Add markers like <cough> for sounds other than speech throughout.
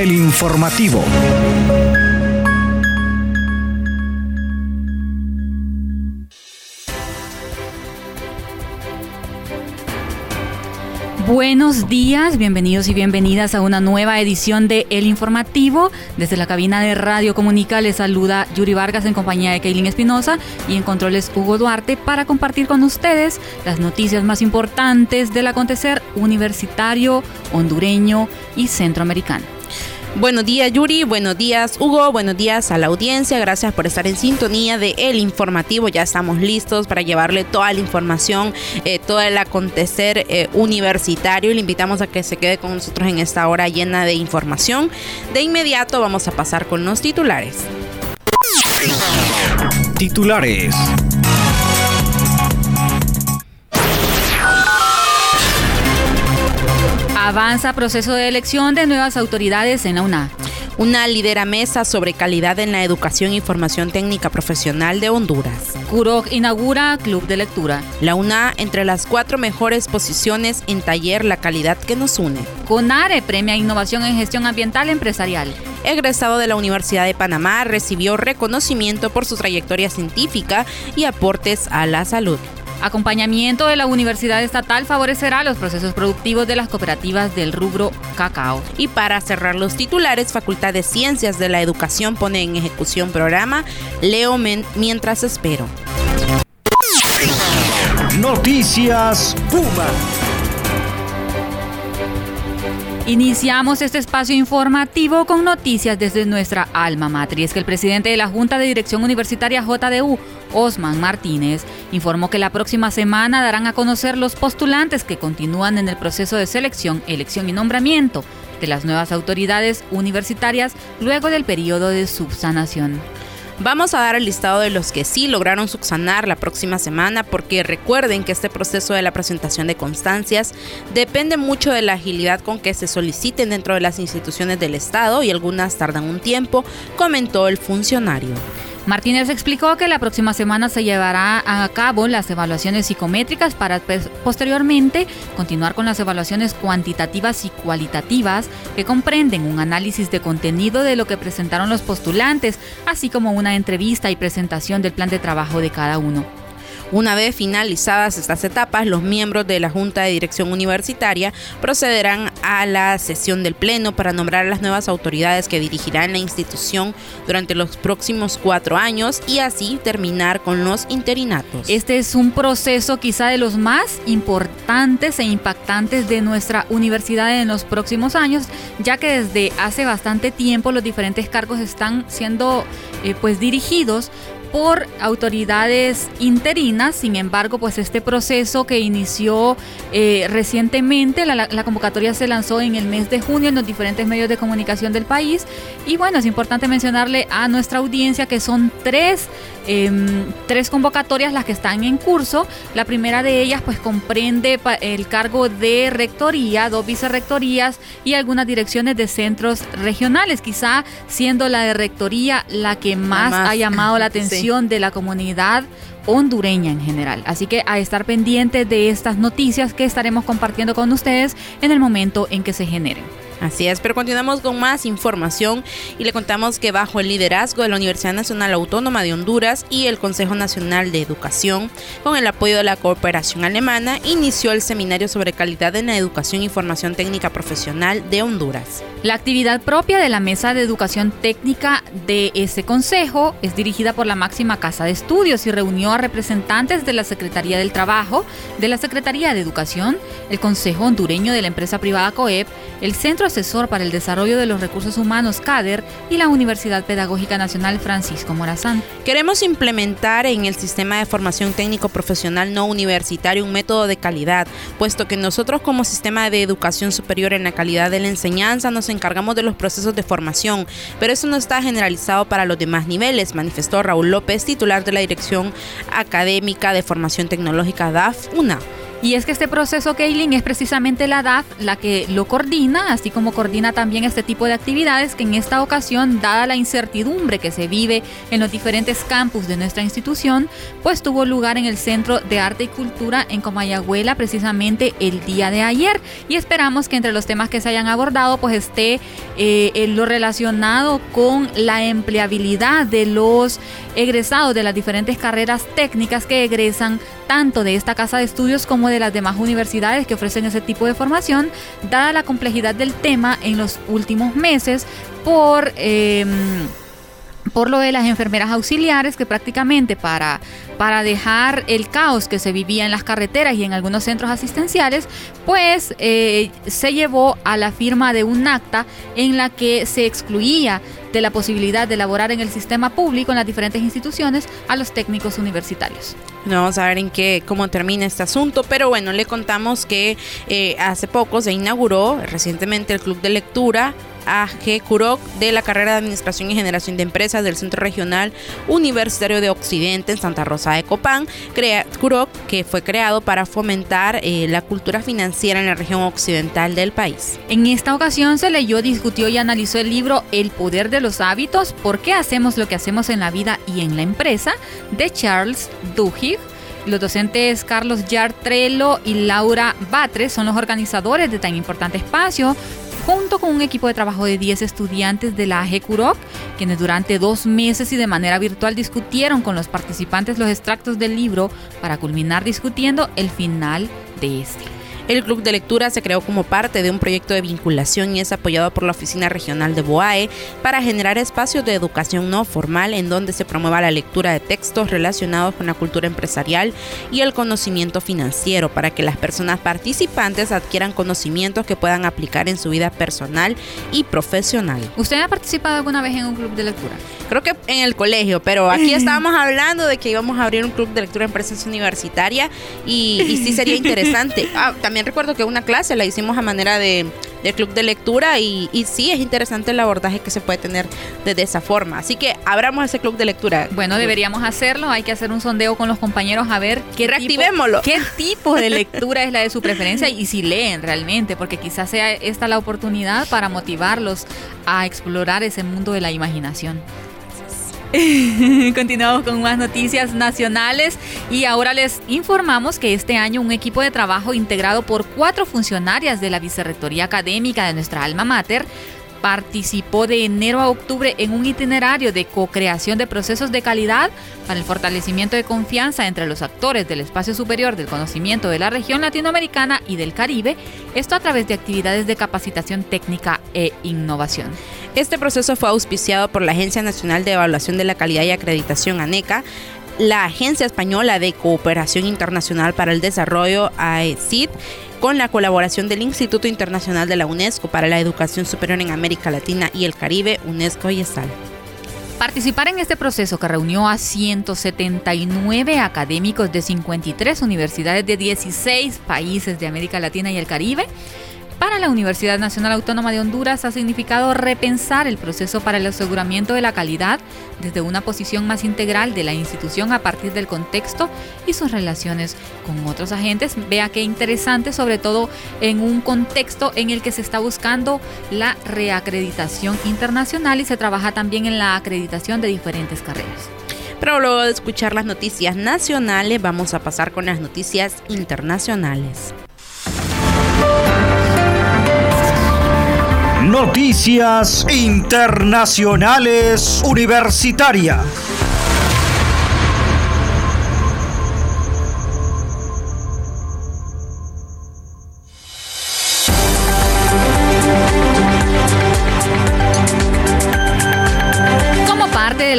el informativo. Buenos días, bienvenidos y bienvenidas a una nueva edición de El Informativo. Desde la cabina de Radio Comunica les saluda Yuri Vargas en compañía de Kaylin Espinosa y en controles Hugo Duarte para compartir con ustedes las noticias más importantes del acontecer universitario, hondureño y centroamericano. Buenos días Yuri, buenos días Hugo, buenos días a la audiencia, gracias por estar en sintonía de El Informativo, ya estamos listos para llevarle toda la información, eh, todo el acontecer eh, universitario, le invitamos a que se quede con nosotros en esta hora llena de información. De inmediato vamos a pasar con los titulares. Titulares. Avanza proceso de elección de nuevas autoridades en la UNA. Una lidera mesa sobre calidad en la educación y formación técnica profesional de Honduras. CUROC inaugura club de lectura. La UNA entre las cuatro mejores posiciones en taller La calidad que nos une. CONARE premia innovación en gestión ambiental empresarial. Egresado de la Universidad de Panamá, recibió reconocimiento por su trayectoria científica y aportes a la salud. Acompañamiento de la Universidad Estatal favorecerá los procesos productivos de las cooperativas del rubro cacao. Y para cerrar los titulares, Facultad de Ciencias de la Educación pone en ejecución programa Leo mientras espero. Noticias Puma. Iniciamos este espacio informativo con noticias desde nuestra alma matriz. Que el presidente de la Junta de Dirección Universitaria JDU, Osman Martínez, informó que la próxima semana darán a conocer los postulantes que continúan en el proceso de selección, elección y nombramiento de las nuevas autoridades universitarias luego del periodo de subsanación. Vamos a dar el listado de los que sí lograron subsanar la próxima semana porque recuerden que este proceso de la presentación de constancias depende mucho de la agilidad con que se soliciten dentro de las instituciones del Estado y algunas tardan un tiempo, comentó el funcionario. Martínez explicó que la próxima semana se llevará a cabo las evaluaciones psicométricas para pues, posteriormente continuar con las evaluaciones cuantitativas y cualitativas que comprenden un análisis de contenido de lo que presentaron los postulantes, así como una entrevista y presentación del plan de trabajo de cada uno. Una vez finalizadas estas etapas, los miembros de la Junta de Dirección Universitaria procederán a la sesión del Pleno para nombrar las nuevas autoridades que dirigirán la institución durante los próximos cuatro años y así terminar con los interinatos. Este es un proceso quizá de los más importantes e impactantes de nuestra universidad en los próximos años, ya que desde hace bastante tiempo los diferentes cargos están siendo eh, pues dirigidos por autoridades interinas. Sin embargo, pues este proceso que inició eh, recientemente, la, la, convocatoria se lanzó en el mes de junio en los diferentes medios de comunicación del país. Y bueno, es importante mencionarle a nuestra audiencia que son tres Em, tres convocatorias las que están en curso. La primera de ellas pues comprende el cargo de rectoría, dos vicerrectorías y algunas direcciones de centros regionales, quizá siendo la de rectoría la que más, ha llamado la <laughs> atención de la comunidad hondureña en general. Así que a estar pendientes de estas noticias que estaremos compartiendo con ustedes en el momento en que se generen. Así es, pero continuamos con más información y le contamos que bajo el liderazgo de la Universidad Nacional Autónoma de Honduras y el Consejo Nacional de Educación, con el apoyo de la cooperación alemana, inició el seminario sobre calidad en la educación y formación técnica profesional de Honduras. La actividad propia de la Mesa de Educación Técnica de ese consejo es dirigida por la máxima casa de estudios y reunió a representantes de la Secretaría del Trabajo, de la Secretaría de Educación, el Consejo Hondureño de la empresa privada COEP, el Centro Asesor para el Desarrollo de los Recursos Humanos CADER y la Universidad Pedagógica Nacional Francisco Morazán. Queremos implementar en el sistema de formación técnico profesional no universitario un método de calidad, puesto que nosotros como sistema de educación superior en la calidad de la enseñanza nos encargamos de los procesos de formación, pero eso no está generalizado para los demás niveles, manifestó Raúl López, titular de la Dirección Académica de Formación Tecnológica DAF UNA. Y es que este proceso, Kaylin, es precisamente la DAF la que lo coordina, así como coordina también este tipo de actividades que en esta ocasión, dada la incertidumbre que se vive en los diferentes campus de nuestra institución, pues tuvo lugar en el Centro de Arte y Cultura en Comayagüela precisamente el día de ayer. Y esperamos que entre los temas que se hayan abordado, pues esté eh, lo relacionado con la empleabilidad de los egresados de las diferentes carreras técnicas que egresan tanto de esta casa de estudios como de las demás universidades que ofrecen ese tipo de formación, dada la complejidad del tema en los últimos meses por... Em, por lo de las enfermeras auxiliares que prácticamente para, para dejar el caos que se vivía en las carreteras y en algunos centros asistenciales, pues eh, se llevó a la firma de un acta en la que se excluía de la posibilidad de elaborar en el sistema público en las diferentes instituciones a los técnicos universitarios. vamos a ver en qué cómo termina este asunto, pero bueno, le contamos que eh, hace poco se inauguró recientemente el club de lectura AG Curoc de la carrera de Administración y Generación de Empresas del Centro Regional Universitario de Occidente en Santa Rosa de Copán. Crea, Curoc, que fue creado para fomentar eh, la cultura financiera en la región occidental del país. En esta ocasión se leyó, discutió y analizó el libro El Poder de los Hábitos, ¿por qué hacemos lo que hacemos en la vida y en la empresa? de Charles Duhigg los docentes Carlos Yartrello y Laura Batres son los organizadores de tan importante espacio junto con un equipo de trabajo de 10 estudiantes de la AG Curoc, quienes durante dos meses y de manera virtual discutieron con los participantes los extractos del libro para culminar discutiendo el final de este. El club de lectura se creó como parte de un proyecto de vinculación y es apoyado por la Oficina Regional de BOAE para generar espacios de educación no formal en donde se promueva la lectura de textos relacionados con la cultura empresarial y el conocimiento financiero para que las personas participantes adquieran conocimientos que puedan aplicar en su vida personal y profesional. ¿Usted ha participado alguna vez en un club de lectura? Creo que en el colegio, pero aquí <laughs> estábamos hablando de que íbamos a abrir un club de lectura en presencia universitaria y, y sí sería interesante. <laughs> Ah, también recuerdo que una clase la hicimos a manera de, club de lectura y, y, sí es interesante el abordaje que se puede tener de esa forma. Así que abramos ese club de lectura. Bueno, deberíamos hacerlo. Hay que hacer un sondeo con los compañeros a ver qué Reactivémoslo. Tipo, qué tipo de lectura es la de su preferencia y si leen realmente, porque quizás sea esta la oportunidad para motivarlos a explorar ese mundo de la imaginación. <laughs> Continuamos con más noticias nacionales y ahora les informamos que este año un equipo de trabajo integrado por cuatro funcionarias de la Vicerrectoría Académica de nuestra alma mater participó de enero a octubre en un itinerario de co-creación de procesos de calidad para el fortalecimiento de confianza entre los actores del espacio superior del conocimiento de la región latinoamericana y del Caribe, esto a través de actividades de capacitación técnica e innovación. Este proceso fue auspiciado por la Agencia Nacional de Evaluación de la Calidad y Acreditación ANECA, la Agencia Española de Cooperación Internacional para el Desarrollo AECID con la colaboración del Instituto Internacional de la UNESCO para la Educación Superior en América Latina y el Caribe, UNESCO y ESAL. Participar en este proceso que reunió a 179 académicos de 53 universidades de 16 países de América Latina y el Caribe para la Universidad Nacional Autónoma de Honduras ha significado repensar el proceso para el aseguramiento de la calidad desde una posición más integral de la institución a partir del contexto y sus relaciones con otros agentes. Vea qué interesante, sobre todo en un contexto en el que se está buscando la reacreditación internacional y se trabaja también en la acreditación de diferentes carreras. Pero luego de escuchar las noticias nacionales, vamos a pasar con las noticias internacionales. Noticias Internacionales Universitarias.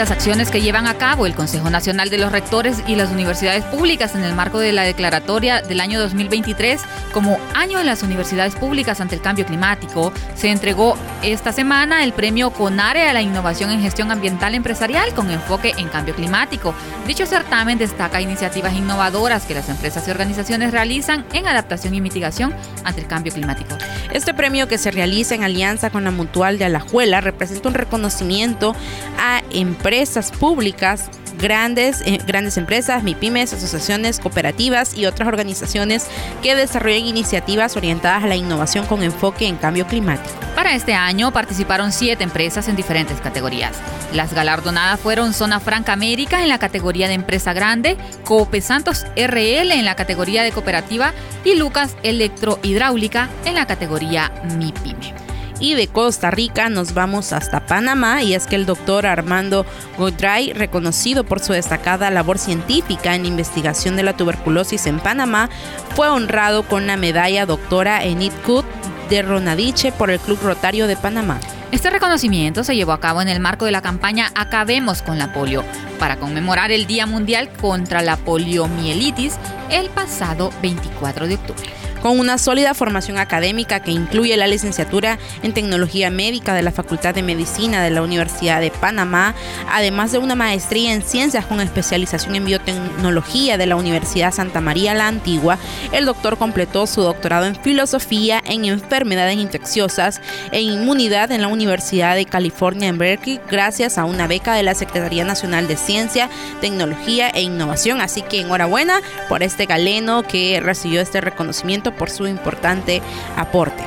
Las acciones que llevan a cabo el Consejo Nacional de los Rectores y las universidades públicas en el marco de la declaratoria del año 2023 como Año de las Universidades Públicas ante el Cambio Climático, se entregó esta semana el premio CONARE a la innovación en gestión ambiental empresarial con enfoque en cambio climático. Dicho certamen destaca iniciativas innovadoras que las empresas y organizaciones realizan en adaptación y mitigación ante el cambio climático. Este premio que se realiza en alianza con la Mutual de Alajuela representa un reconocimiento a empresas públicas grandes, eh, grandes empresas, MIPIMES, asociaciones, cooperativas y otras organizaciones que desarrollen iniciativas orientadas a la innovación con enfoque en cambio climático. Para este año participaron siete empresas en diferentes categorías. Las galardonadas fueron Zona Franca América en la categoría de empresa grande, Coope Santos RL en la categoría de cooperativa y Lucas Electrohidráulica en la categoría MIPYME. Y de Costa Rica nos vamos hasta Panamá y es que el doctor Armando Godray, reconocido por su destacada labor científica en investigación de la tuberculosis en Panamá, fue honrado con la medalla doctora Enid Kut de Ronadiche por el Club Rotario de Panamá. Este reconocimiento se llevó a cabo en el marco de la campaña Acabemos con la polio, para conmemorar el Día Mundial contra la Poliomielitis el pasado 24 de octubre con una sólida formación académica que incluye la licenciatura en Tecnología Médica de la Facultad de Medicina de la Universidad de Panamá, además de una maestría en Ciencias con especialización en Biotecnología de la Universidad Santa María la Antigua. El doctor completó su doctorado en Filosofía en Enfermedades Infecciosas e Inmunidad en la Universidad de California en Berkeley gracias a una beca de la Secretaría Nacional de Ciencia, Tecnología e Innovación. Así que enhorabuena por este galeno que recibió este reconocimiento por su importante aporte.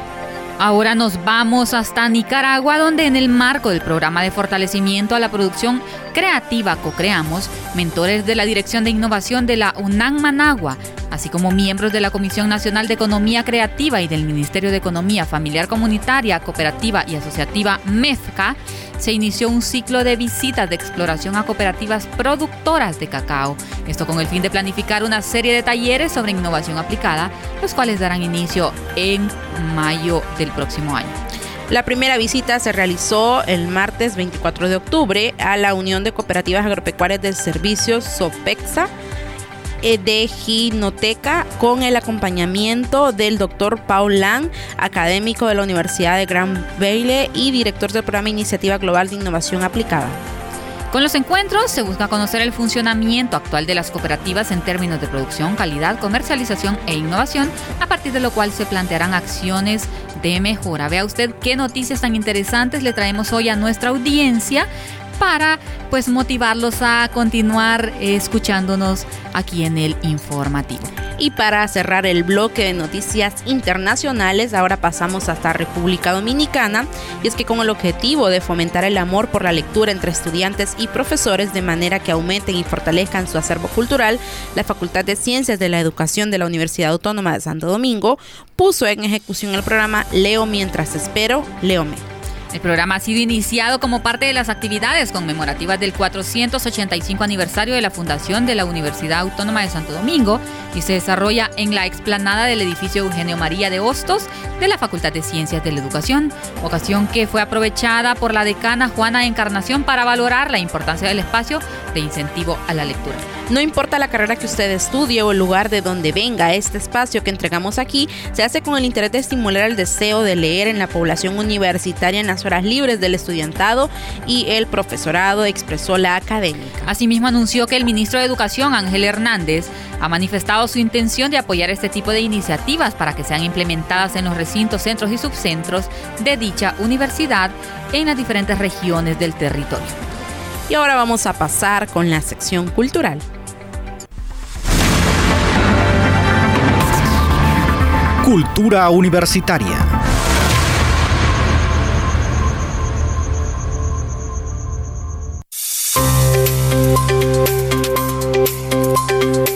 Ahora nos vamos hasta Nicaragua, donde en el marco del programa de fortalecimiento a la producción creativa Co-Creamos, mentores de la Dirección de Innovación de la UNAM Managua, así como miembros de la Comisión Nacional de Economía Creativa y del Ministerio de Economía Familiar Comunitaria, Cooperativa y Asociativa MEFCA, se inició un ciclo de visitas de exploración a cooperativas productoras de cacao. Esto con el fin de planificar una serie de talleres sobre innovación aplicada, los cuales darán inicio en mayo del próximo año. La primera visita se realizó el martes 24 de octubre a la Unión de Cooperativas Agropecuarias del Servicio SOPEXA de Ginoteca con el acompañamiento del doctor Paul Lang, académico de la Universidad de Grand Valley y director del programa Iniciativa Global de Innovación Aplicada. Con los encuentros se busca conocer el funcionamiento actual de las cooperativas en términos de producción, calidad, comercialización e innovación, a partir de lo cual se plantearán acciones de mejora. Vea usted qué noticias tan interesantes le traemos hoy a nuestra audiencia para pues motivarlos a continuar escuchándonos aquí en el informativo. Y para cerrar el bloque de noticias internacionales, ahora pasamos hasta República Dominicana, y es que con el objetivo de fomentar el amor por la lectura entre estudiantes y profesores de manera que aumenten y fortalezcan su acervo cultural, la Facultad de Ciencias de la Educación de la Universidad Autónoma de Santo Domingo puso en ejecución el programa Leo mientras espero, Leome el programa ha sido iniciado como parte de las actividades conmemorativas del 485 aniversario de la fundación de la Universidad Autónoma de Santo Domingo y se desarrolla en la explanada del edificio Eugenio María de Hostos de la Facultad de Ciencias de la Educación, ocasión que fue aprovechada por la decana Juana Encarnación para valorar la importancia del espacio de incentivo a la lectura. No importa la carrera que usted estudie o el lugar de donde venga, este espacio que entregamos aquí se hace con el interés de estimular el deseo de leer en la población universitaria en las horas libres del estudiantado y el profesorado, expresó la académica. Asimismo anunció que el ministro de Educación, Ángel Hernández, ha manifestado su intención de apoyar este tipo de iniciativas para que sean implementadas en los recintos, centros y subcentros de dicha universidad en las diferentes regiones del territorio. Y ahora vamos a pasar con la sección cultural. Cultura Universitaria.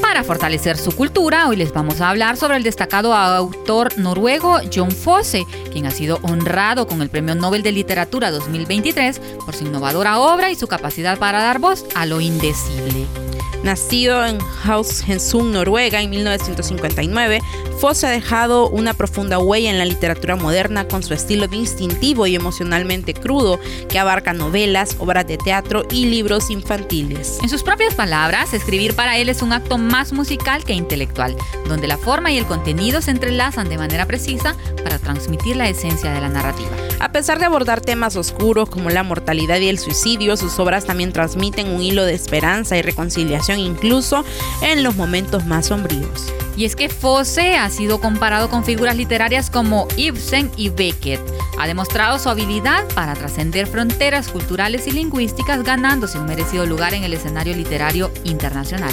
Para fortalecer su cultura, hoy les vamos a hablar sobre el destacado autor noruego John Fosse, quien ha sido honrado con el Premio Nobel de Literatura 2023 por su innovadora obra y su capacidad para dar voz a lo indecible. Nacido en Haugesund, Noruega, en 1959, Fosse ha dejado una profunda huella en la literatura moderna con su estilo distintivo y emocionalmente crudo que abarca novelas, obras de teatro y libros infantiles. En sus propias palabras, escribir para él es un acto más musical que intelectual, donde la forma y el contenido se entrelazan de manera precisa para transmitir la esencia de la narrativa. A pesar de abordar temas oscuros como la mortalidad y el suicidio, sus obras también transmiten un hilo de esperanza y reconciliación incluso en los momentos más sombríos. Y es que Fosse ha sido comparado con figuras literarias como Ibsen y Beckett. Ha demostrado su habilidad para trascender fronteras culturales y lingüísticas, ganándose un merecido lugar en el escenario literario internacional.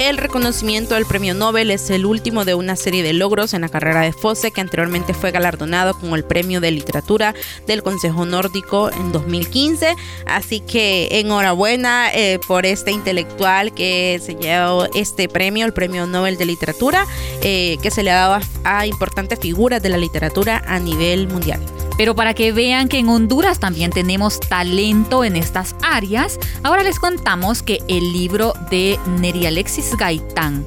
El reconocimiento del premio Nobel es el último de una serie de logros en la carrera de Fosse, que anteriormente fue galardonado con el premio de literatura del Consejo Nórdico en 2015. Así que enhorabuena eh, por este intelectual que se llevó este premio, el premio Nobel de Literatura, eh, que se le ha dado a importantes figuras de la literatura a nivel mundial. Pero para que vean que en Honduras también tenemos talento en estas áreas, ahora les contamos que el libro de Neri Alexis Gaitán,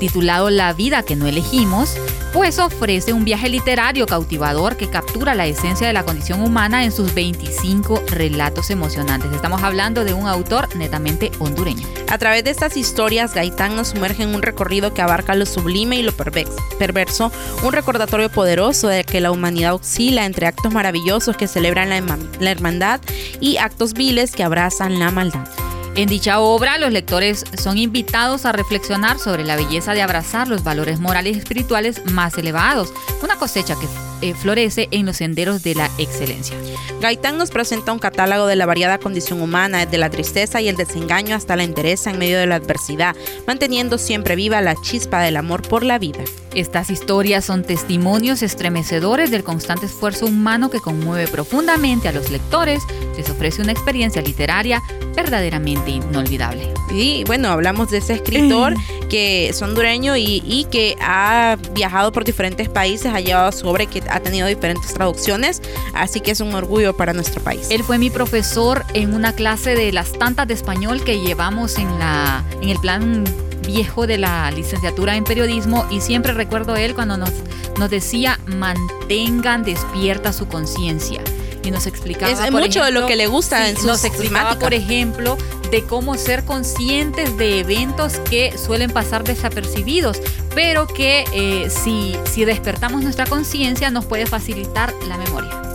titulado La vida que no elegimos, pues ofrece un viaje literario cautivador que captura la esencia de la condición humana en sus 25 relatos emocionantes. Estamos hablando de un autor netamente hondureño. A través de estas historias, Gaitán nos sumerge en un recorrido que abarca lo sublime y lo perverso, un recordatorio poderoso de que la humanidad oscila entre actos maravillosos que celebran la hermandad y actos viles que abrazan la maldad. En dicha obra, los lectores son invitados a reflexionar sobre la belleza de abrazar los valores morales y espirituales más elevados, una cosecha que eh, florece en los senderos de la excelencia. Gaitán nos presenta un catálogo de la variada condición humana, desde la tristeza y el desengaño hasta la entereza en medio de la adversidad, manteniendo siempre viva la chispa del amor por la vida. Estas historias son testimonios estremecedores del constante esfuerzo humano que conmueve profundamente a los lectores, les ofrece una experiencia literaria verdaderamente inolvidable. Y bueno, hablamos de ese escritor <laughs> que es hondureño y, que ha viajado por diferentes países, ha llevado sobre que ha tenido diferentes traducciones, así que es un orgullo para nuestro país. Él fue mi profesor en una clase de las tantas de español que llevamos en, la, en el plan viejo de la licenciatura en periodismo y siempre recuerdo él cuando nos, nos decía mantengan despierta su conciencia y nos explicaba es mucho de lo que le gusta en sus nos explicaba por ejemplo de cómo ser conscientes de eventos que suelen pasar desapercibidos pero que eh, si, si despertamos nuestra conciencia nos puede facilitar la memoria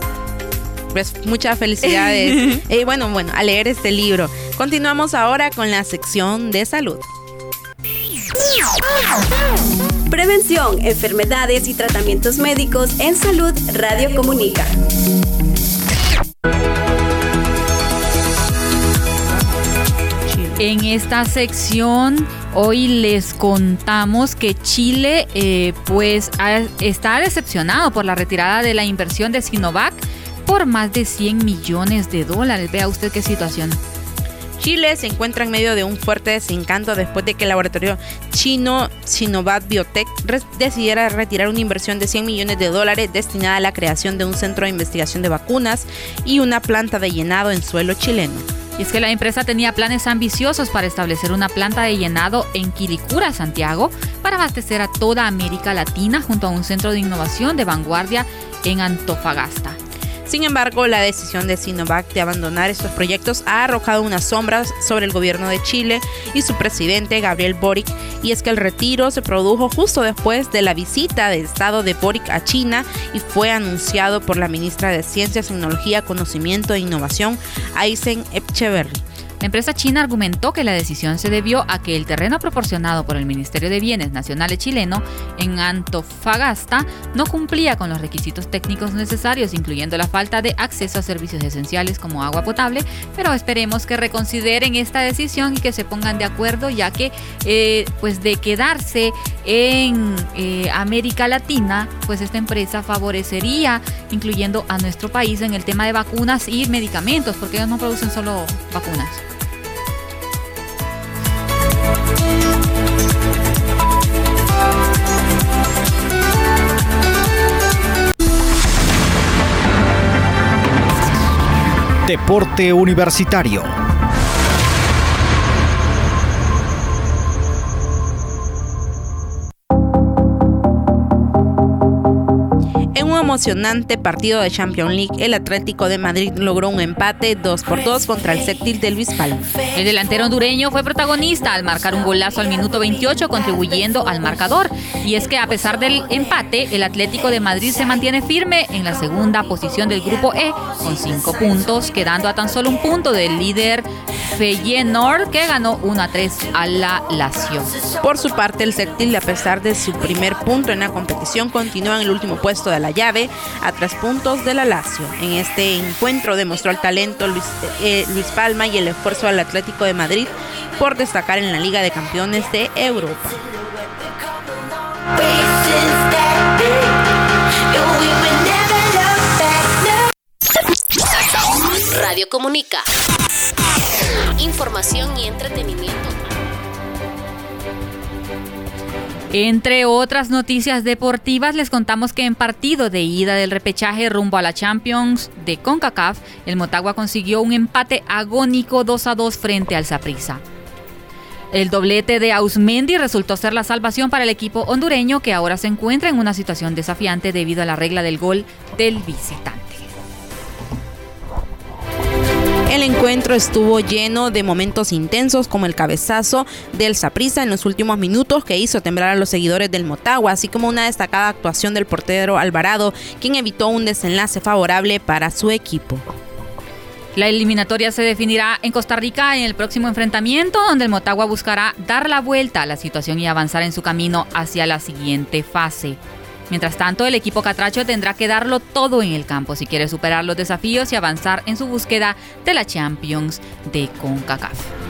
pues muchas felicidades. <laughs> y eh, bueno, bueno, a leer este libro. Continuamos ahora con la sección de salud. Prevención, enfermedades y tratamientos médicos en salud Radio Comunica. En esta sección hoy les contamos que Chile eh, pues está decepcionado por la retirada de la inversión de Sinovac por más de 100 millones de dólares. Vea usted qué situación. Chile se encuentra en medio de un fuerte desencanto después de que el laboratorio chino Sinovac Biotech decidiera retirar una inversión de 100 millones de dólares destinada a la creación de un centro de investigación de vacunas y una planta de llenado en suelo chileno. Y es que la empresa tenía planes ambiciosos para establecer una planta de llenado en Quilicura, Santiago, para abastecer a toda América Latina junto a un centro de innovación de vanguardia en Antofagasta. Sin embargo, la decisión de Sinovac de abandonar estos proyectos ha arrojado unas sombras sobre el gobierno de Chile y su presidente Gabriel Boric, y es que el retiro se produjo justo después de la visita de Estado de Boric a China y fue anunciado por la ministra de Ciencias, Tecnología, Conocimiento e Innovación, Aysen Echeverry. La empresa china argumentó que la decisión se debió a que el terreno proporcionado por el Ministerio de Bienes Nacionales chileno en Antofagasta no cumplía con los requisitos técnicos necesarios, incluyendo la falta de acceso a servicios esenciales como agua potable, pero esperemos que reconsideren esta decisión y que se pongan de acuerdo, ya que eh, pues de quedarse en eh, América Latina, pues esta empresa favorecería, incluyendo a nuestro país en el tema de vacunas y medicamentos, porque ellos no producen solo vacunas. Deporte Universitario. Emocionante partido de Champions League, el Atlético de Madrid logró un empate 2 por 2 contra el Sectil del Palma. El delantero hondureño fue protagonista al marcar un golazo al minuto 28 contribuyendo al marcador. Y es que a pesar del empate, el Atlético de Madrid se mantiene firme en la segunda posición del grupo E con 5 puntos, quedando a tan solo un punto del líder Feyenoord que ganó 1 a 3 a la Lazio. Por su parte, el Sectil, a pesar de su primer punto en la competición, continúa en el último puesto de la llave a tres puntos de la Lazio. En este encuentro demostró el talento Luis, eh, Luis Palma y el esfuerzo del Atlético de Madrid por destacar en la Liga de Campeones de Europa. Radio Comunica. Información y entretenimiento. Entre otras noticias deportivas, les contamos que en partido de ida del repechaje rumbo a la Champions de CONCACAF, el Motagua consiguió un empate agónico 2 a 2 frente al Saprissa. El doblete de Ausmendi resultó ser la salvación para el equipo hondureño que ahora se encuentra en una situación desafiante debido a la regla del gol del visitante. El encuentro estuvo lleno de momentos intensos como el cabezazo del Saprissa en los últimos minutos que hizo temblar a los seguidores del Motagua, así como una destacada actuación del portero Alvarado, quien evitó un desenlace favorable para su equipo. La eliminatoria se definirá en Costa Rica en el próximo enfrentamiento, donde el Motagua buscará dar la vuelta a la situación y avanzar en su camino hacia la siguiente fase. Mientras tanto, el equipo catracho tendrá que darlo todo en el campo si quiere superar los desafíos y avanzar en su búsqueda de la Champions de CONCACAF.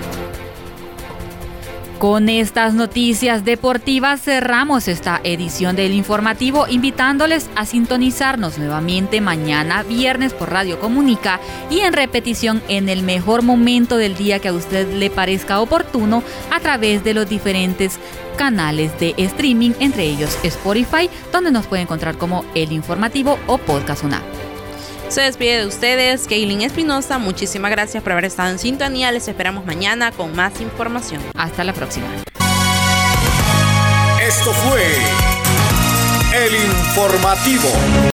Con estas noticias deportivas cerramos esta edición del informativo invitándoles a sintonizarnos nuevamente mañana viernes por Radio Comunica y en repetición en el mejor momento del día que a usted le parezca oportuno a través de los diferentes canales de streaming, entre ellos Spotify, donde nos puede encontrar como El Informativo o Podcast Una. Se despide de ustedes, Kaylin Espinosa. Muchísimas gracias por haber estado en sintonía. Les esperamos mañana con más información. Hasta la próxima. Esto fue El Informativo.